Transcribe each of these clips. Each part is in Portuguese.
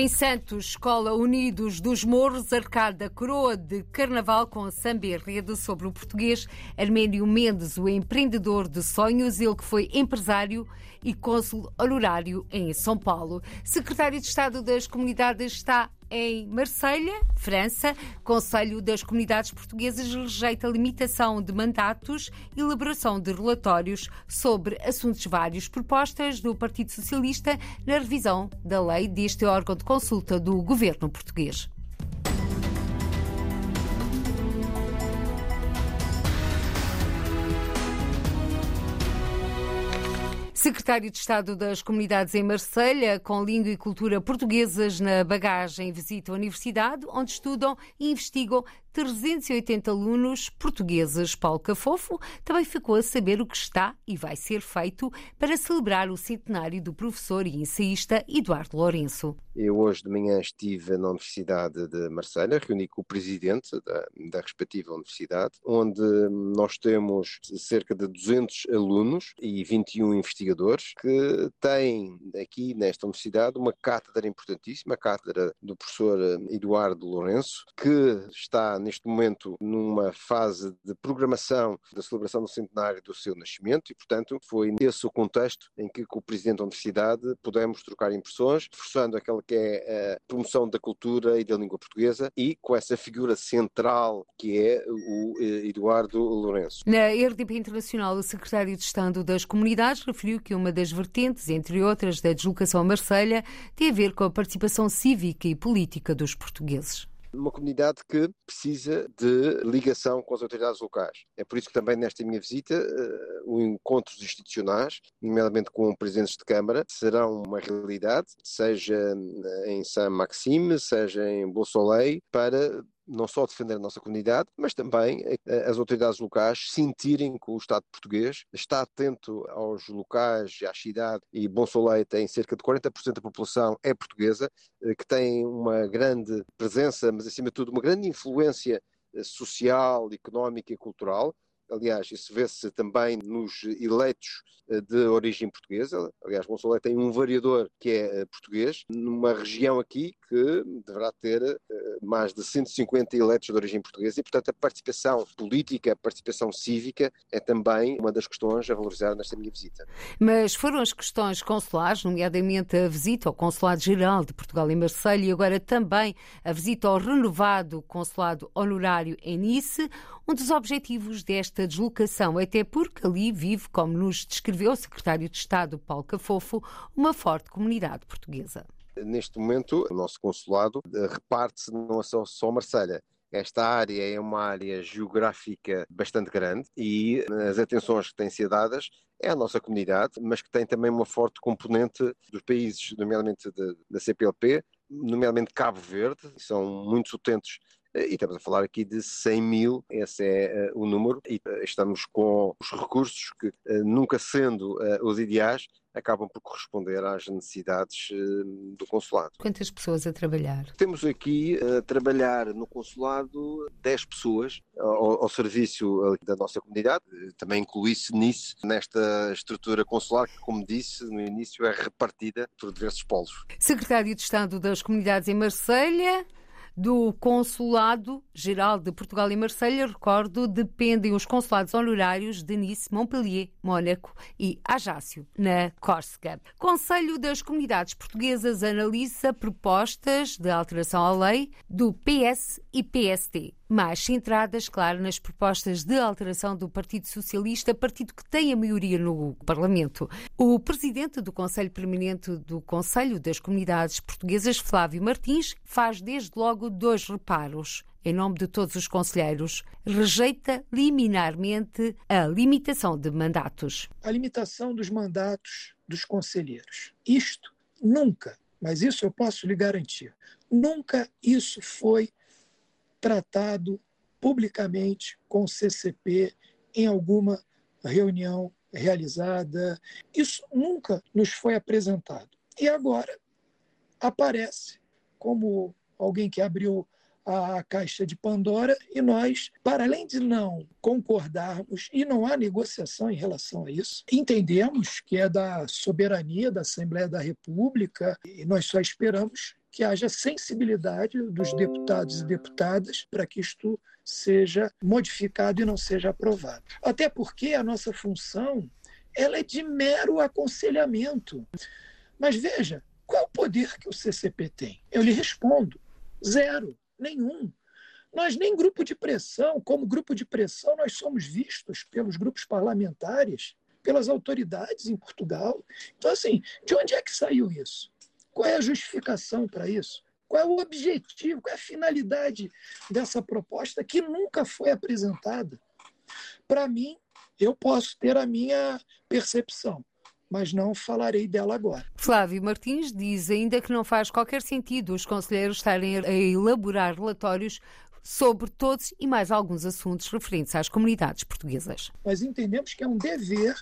Em Santos, Escola Unidos dos Morros, arcada coroa de carnaval com samba enredo sobre o português. Arménio Mendes, o empreendedor de sonhos, ele que foi empresário e cônsul honorário em São Paulo. Secretário de Estado das Comunidades está em Marselha, França. Conselho das Comunidades Portuguesas rejeita limitação de mandatos e elaboração de relatórios sobre assuntos vários. Propostas do Partido Socialista na revisão da lei deste órgão de consulta do governo português. Secretário de Estado das Comunidades em Marselha, com língua e cultura portuguesas na bagagem, visita a universidade, onde estudam e investigam 380 alunos portugueses. Paulo Cafofo também ficou a saber o que está e vai ser feito para celebrar o centenário do professor e ensaísta Eduardo Lourenço. Eu hoje de manhã estive na Universidade de Marselha, reuni com o presidente da, da respectiva universidade, onde nós temos cerca de 200 alunos e 21 investigadores que têm aqui nesta universidade uma cátedra importantíssima, a cátedra do professor Eduardo Lourenço, que está neste momento numa fase de programação da celebração do centenário do seu nascimento e, portanto, foi nesse o contexto em que com o Presidente da Universidade pudemos trocar impressões, reforçando aquela que é a promoção da cultura e da língua portuguesa e com essa figura central que é o eh, Eduardo Lourenço. Na RDP Internacional, o Secretário de Estado das Comunidades referiu que uma das vertentes, entre outras, da deslocação a Marselha, tem a ver com a participação cívica e política dos portugueses uma comunidade que precisa de ligação com as autoridades locais. É por isso que também nesta minha visita uh, o encontros institucionais, nomeadamente com presidentes de Câmara, serão uma realidade, seja em Saint-Maxime, seja em Beausoleil, para não só defender a nossa comunidade, mas também eh, as autoridades locais sentirem que o Estado português está atento aos locais, à cidade, e Bom Soleil tem cerca de 40% da população é portuguesa, eh, que tem uma grande presença, mas acima de tudo uma grande influência eh, social, económica e cultural, aliás, isso vê-se também nos eleitos eh, de origem portuguesa. Aliás, Monsolé tem um variador que é eh, português, numa região aqui que deverá ter eh, mais de 150 eleitos de origem portuguesa e, portanto, a participação política, a participação cívica é também uma das questões a valorizar nesta minha visita. Mas foram as questões consulares, nomeadamente a visita ao Consulado-Geral de Portugal em Marselha e agora também a visita ao renovado Consulado Honorário em Nice, um dos objetivos desta deslocação, até porque ali vive, como nos descreveu o secretário de Estado Paulo Cafofo, uma forte comunidade portuguesa. Neste momento, o nosso consulado eh, reparte-se não só, só Marselha, esta área é uma área geográfica bastante grande e as atenções que têm sido dadas é a nossa comunidade, mas que tem também uma forte componente dos países, nomeadamente da CPLP, nomeadamente Cabo Verde, são muitos utentes e estamos a falar aqui de 100 mil, esse é uh, o número, e uh, estamos com os recursos que, uh, nunca sendo os ideais, acabam por corresponder às necessidades do consulado. Quantas pessoas a trabalhar? Temos aqui a trabalhar no consulado 10 pessoas ao, ao serviço da nossa comunidade, também inclui-se nisso, nesta estrutura consular que, como disse no início, é repartida por diversos polos. Secretário de Estado das Comunidades em Marselha, do Consulado Geral de Portugal e Marselha, recordo, dependem os consulados honorários de Nice, Montpellier, Mônaco e Ajaccio, na Córcega. Conselho das Comunidades Portuguesas analisa propostas de alteração à lei do PS e PST mais centradas, claro, nas propostas de alteração do Partido Socialista, partido que tem a maioria no Parlamento. O presidente do Conselho Permanente do Conselho das Comunidades Portuguesas, Flávio Martins, faz desde logo dois reparos. Em nome de todos os conselheiros, rejeita liminarmente a limitação de mandatos. A limitação dos mandatos dos conselheiros. Isto nunca, mas isso eu posso lhe garantir, nunca isso foi tratado publicamente com o CCP em alguma reunião realizada. Isso nunca nos foi apresentado. E agora aparece como alguém que abriu a caixa de Pandora e nós, para além de não concordarmos, e não há negociação em relação a isso, entendemos que é da soberania da Assembleia da República e nós só esperamos que haja sensibilidade dos deputados e deputadas para que isto seja modificado e não seja aprovado. Até porque a nossa função ela é de mero aconselhamento. Mas veja, qual o poder que o CCP tem? Eu lhe respondo: zero, nenhum. Nós, nem grupo de pressão, como grupo de pressão, nós somos vistos pelos grupos parlamentares, pelas autoridades em Portugal. Então, assim, de onde é que saiu isso? Qual é a justificação para isso? Qual é o objetivo, qual é a finalidade dessa proposta que nunca foi apresentada? Para mim, eu posso ter a minha percepção, mas não falarei dela agora. Flávio Martins diz ainda que não faz qualquer sentido os conselheiros estarem a elaborar relatórios sobre todos e mais alguns assuntos referentes às comunidades portuguesas. Nós entendemos que é um dever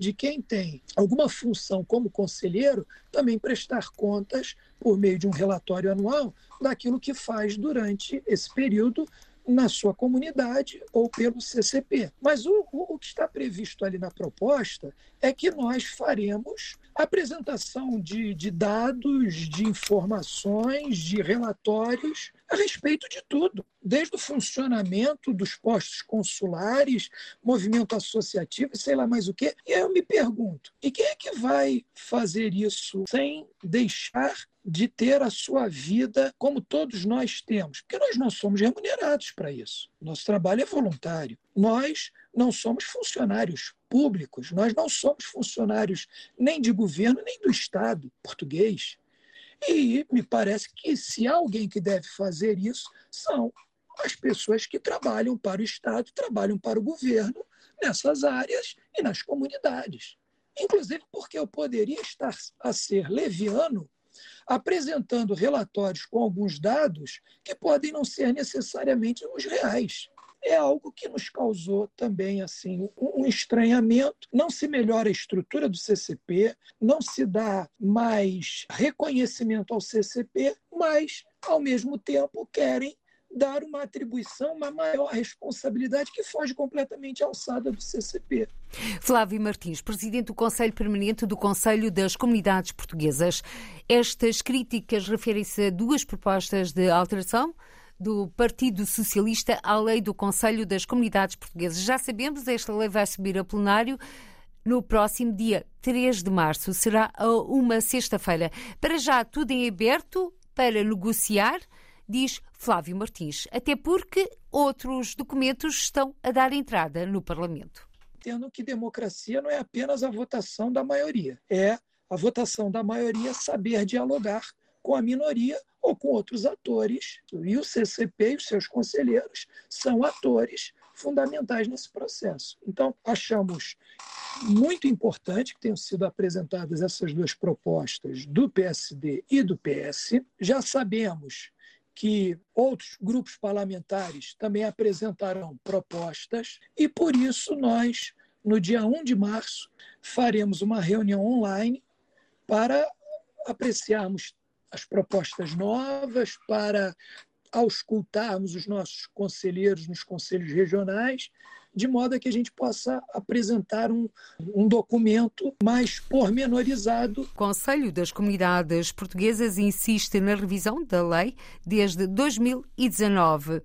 de quem tem alguma função como conselheiro também prestar contas por meio de um relatório anual daquilo que faz durante esse período na sua comunidade ou pelo CCP. Mas o, o, que está previsto ali na proposta é que nós faremos apresentação de, de dados, de informações, de relatórios a respeito de tudo, desde o funcionamento dos postos consulares, movimento associativo, sei lá mais o quê. E eu me pergunto: e quem é que vai fazer isso sem deixar de ter a sua vida como todos nós temos, porque nós não somos remunerados para isso. Nosso trabalho é voluntário. Nós não somos funcionários públicos, nós não somos funcionários nem de governo nem do Estado português. E me parece que se alguém que deve fazer isso, são as pessoas que trabalham para o Estado, trabalham para o governo nessas áreas e nas comunidades. Inclusive porque eu poderia estar a ser leviano apresentando relatórios com alguns dados que podem não ser necessariamente os reais. É algo que nos causou também assim um estranhamento. Não se melhora a estrutura do CCP, não se dá mais reconhecimento ao CCP, mas ao mesmo tempo querem dar uma atribuição, uma maior responsabilidade que foge completamente à alçada do CCP. Flávio Martins, presidente do Conselho Permanente do Conselho das Comunidades Portuguesas. Estas críticas referem-se a duas propostas de alteração do Partido Socialista à lei do Conselho das Comunidades Portuguesas. Já sabemos, esta lei vai subir a plenário no próximo dia 3 de março. Será uma sexta-feira. Para já, tudo em aberto para negociar diz Flávio Martins, até porque outros documentos estão a dar entrada no Parlamento. Tendo que democracia não é apenas a votação da maioria, é a votação da maioria saber dialogar com a minoria ou com outros atores. E o CCP e os seus conselheiros são atores fundamentais nesse processo. Então, achamos muito importante que tenham sido apresentadas essas duas propostas do PSD e do PS. Já sabemos que outros grupos parlamentares também apresentarão propostas e por isso nós, no dia 1 de março, faremos uma reunião online para apreciarmos as propostas novas, para auscultarmos os nossos conselheiros nos conselhos regionais de modo a que a gente possa apresentar um, um documento mais pormenorizado. O Conselho das Comunidades Portuguesas insiste na revisão da lei desde 2019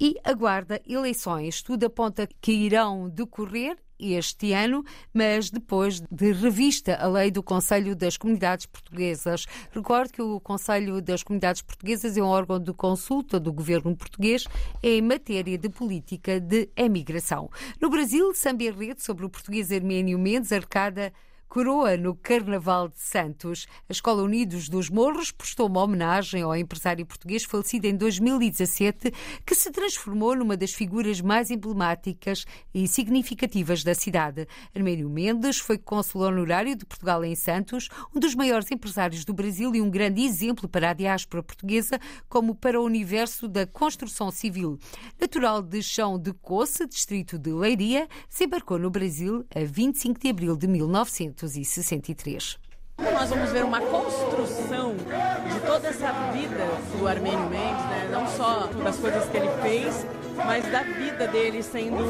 e aguarda eleições. Tudo aponta que irão decorrer este ano, mas depois de revista a lei do Conselho das Comunidades Portuguesas. Recordo que o Conselho das Comunidades Portuguesas é um órgão de consulta do governo português em matéria de política de emigração. No Brasil, Samba Rede sobre o português Arménio Mendes Arcada coroa no Carnaval de Santos. A Escola Unidos dos Morros prestou uma homenagem ao empresário português falecido em 2017, que se transformou numa das figuras mais emblemáticas e significativas da cidade. Arménio Mendes foi cônsul honorário de Portugal em Santos, um dos maiores empresários do Brasil e um grande exemplo para a diáspora portuguesa, como para o universo da construção civil. Natural de Chão de Coça, distrito de Leiria, se embarcou no Brasil a 25 de abril de 1900. 1963. Nós vamos ver uma construção de toda essa vida do Armênio Mendes, né? não só das coisas que ele fez, mas da vida dele sendo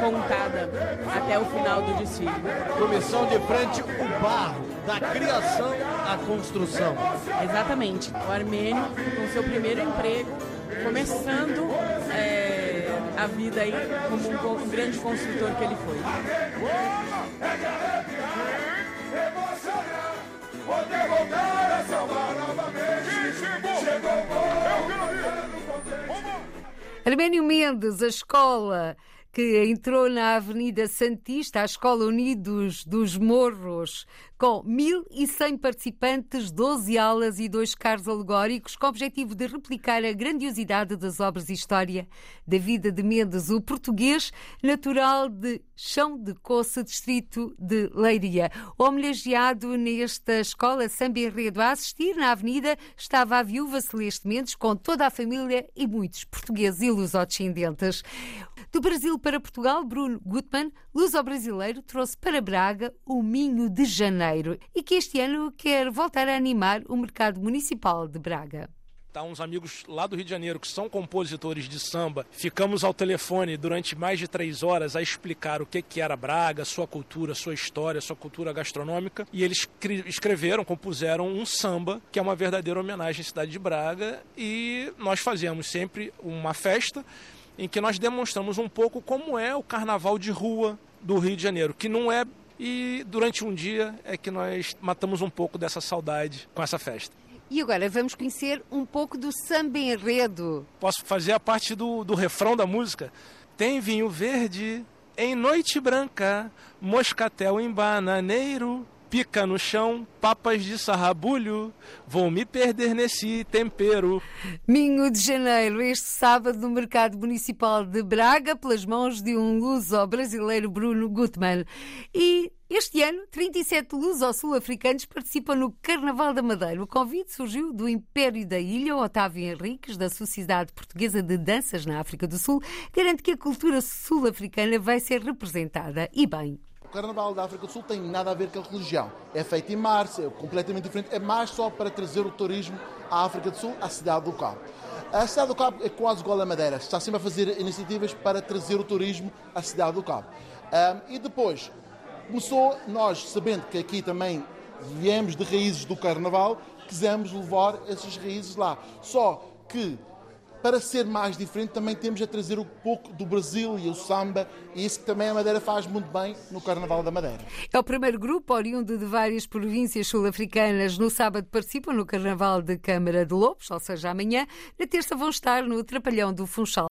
contada até o final do desfile. Comissão de frente, o barro, da criação à construção. Exatamente. O Armênio, com seu primeiro emprego, começando é, a vida aí como um, um grande construtor que ele foi. Poder voltar a salvar novamente. Chegou, Arménio Mendes, a escola que entrou na Avenida Santista, a Escola Unidos dos Morros, com 1.100 participantes, 12 aulas e dois carros alegóricos, com o objetivo de replicar a grandiosidade das obras e história da vida de Mendes, o português natural de Chão de Coça, distrito de Leiria. Homenageado nesta escola Samba Enredo a assistir na avenida estava a viúva Celeste Mendes com toda a família e muitos portugueses e lusodescendentes. Do Brasil para Portugal, Bruno Gutmann, luso-brasileiro, trouxe para Braga o Minho de Janeiro e que este ano quer voltar a animar o mercado municipal de Braga. Tá, uns amigos lá do Rio de Janeiro que são compositores de samba. Ficamos ao telefone durante mais de três horas a explicar o que, que era Braga, sua cultura, sua história, sua cultura gastronômica. E eles escreveram, compuseram um samba que é uma verdadeira homenagem à cidade de Braga. E nós fazemos sempre uma festa em que nós demonstramos um pouco como é o carnaval de rua do Rio de Janeiro, que não é. E durante um dia é que nós matamos um pouco dessa saudade com essa festa. E agora vamos conhecer um pouco do samba enredo. Posso fazer a parte do, do refrão da música? Tem vinho verde em noite branca, moscatel em bananeiro, pica no chão, papas de sarrabulho, vou me perder nesse tempero. Minho de Janeiro, este sábado no Mercado Municipal de Braga, pelas mãos de um luso brasileiro Bruno Gutmann. E este ano, 37 luso-sul-africanos participam no Carnaval da Madeira. O convite surgiu do Império da Ilha. Otávio Henriques, da Sociedade Portuguesa de Danças na África do Sul, garante que a cultura sul-africana vai ser representada. E bem, Carnaval da África do Sul tem nada a ver com a religião. É feito em março, é completamente diferente. É mais só para trazer o turismo à África do Sul, à cidade do Cabo. A cidade do Cabo é quase igual a Madeira. Está sempre a fazer iniciativas para trazer o turismo à cidade do Cabo. Um, e depois, começou, nós sabendo que aqui também viemos de raízes do Carnaval, quisemos levar essas raízes lá. Só que para ser mais diferente, também temos a trazer um pouco do Brasil e o samba, e isso que também a Madeira faz muito bem no Carnaval da Madeira. É o primeiro grupo oriundo de várias províncias sul-africanas. No sábado participam no Carnaval de Câmara de Lobos, ou seja, amanhã. Na terça vão estar no Trapalhão do Funchal.